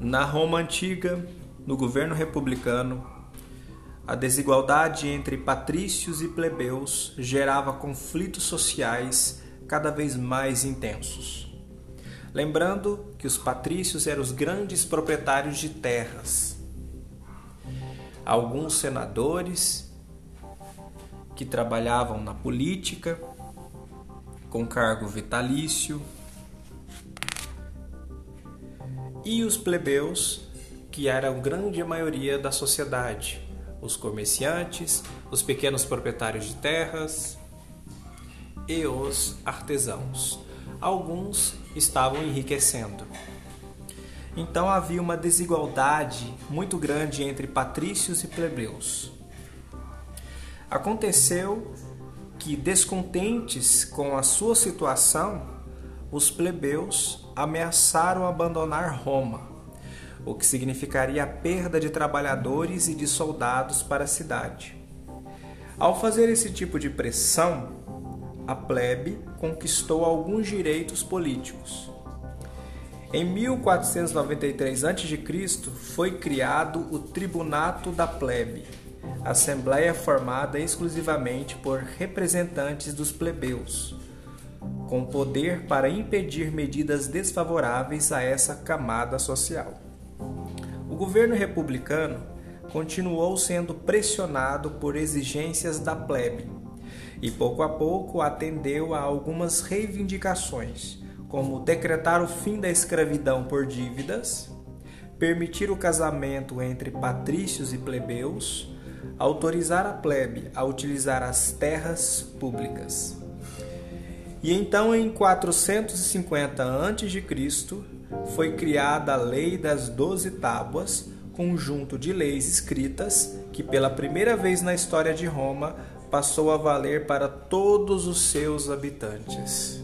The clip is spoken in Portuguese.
Na Roma antiga, no governo republicano, a desigualdade entre patrícios e plebeus gerava conflitos sociais cada vez mais intensos. Lembrando que os patrícios eram os grandes proprietários de terras. Alguns senadores que trabalhavam na política com cargo vitalício e os plebeus, que eram a grande maioria da sociedade, os comerciantes, os pequenos proprietários de terras e os artesãos. Alguns estavam enriquecendo. Então havia uma desigualdade muito grande entre patrícios e plebeus. Aconteceu que, descontentes com a sua situação, os plebeus ameaçaram abandonar Roma, o que significaria a perda de trabalhadores e de soldados para a cidade. Ao fazer esse tipo de pressão, a plebe conquistou alguns direitos políticos. Em 1493 a.C. foi criado o Tribunato da Plebe, assembleia formada exclusivamente por representantes dos plebeus, com poder para impedir medidas desfavoráveis a essa camada social. O governo republicano continuou sendo pressionado por exigências da plebe e pouco a pouco atendeu a algumas reivindicações, como decretar o fim da escravidão por dívidas, permitir o casamento entre patrícios e plebeus, autorizar a plebe a utilizar as terras públicas. E então em 450 a.C. foi criada a Lei das Doze Tábuas, conjunto de leis escritas que pela primeira vez na história de Roma passou a valer para todos os seus habitantes.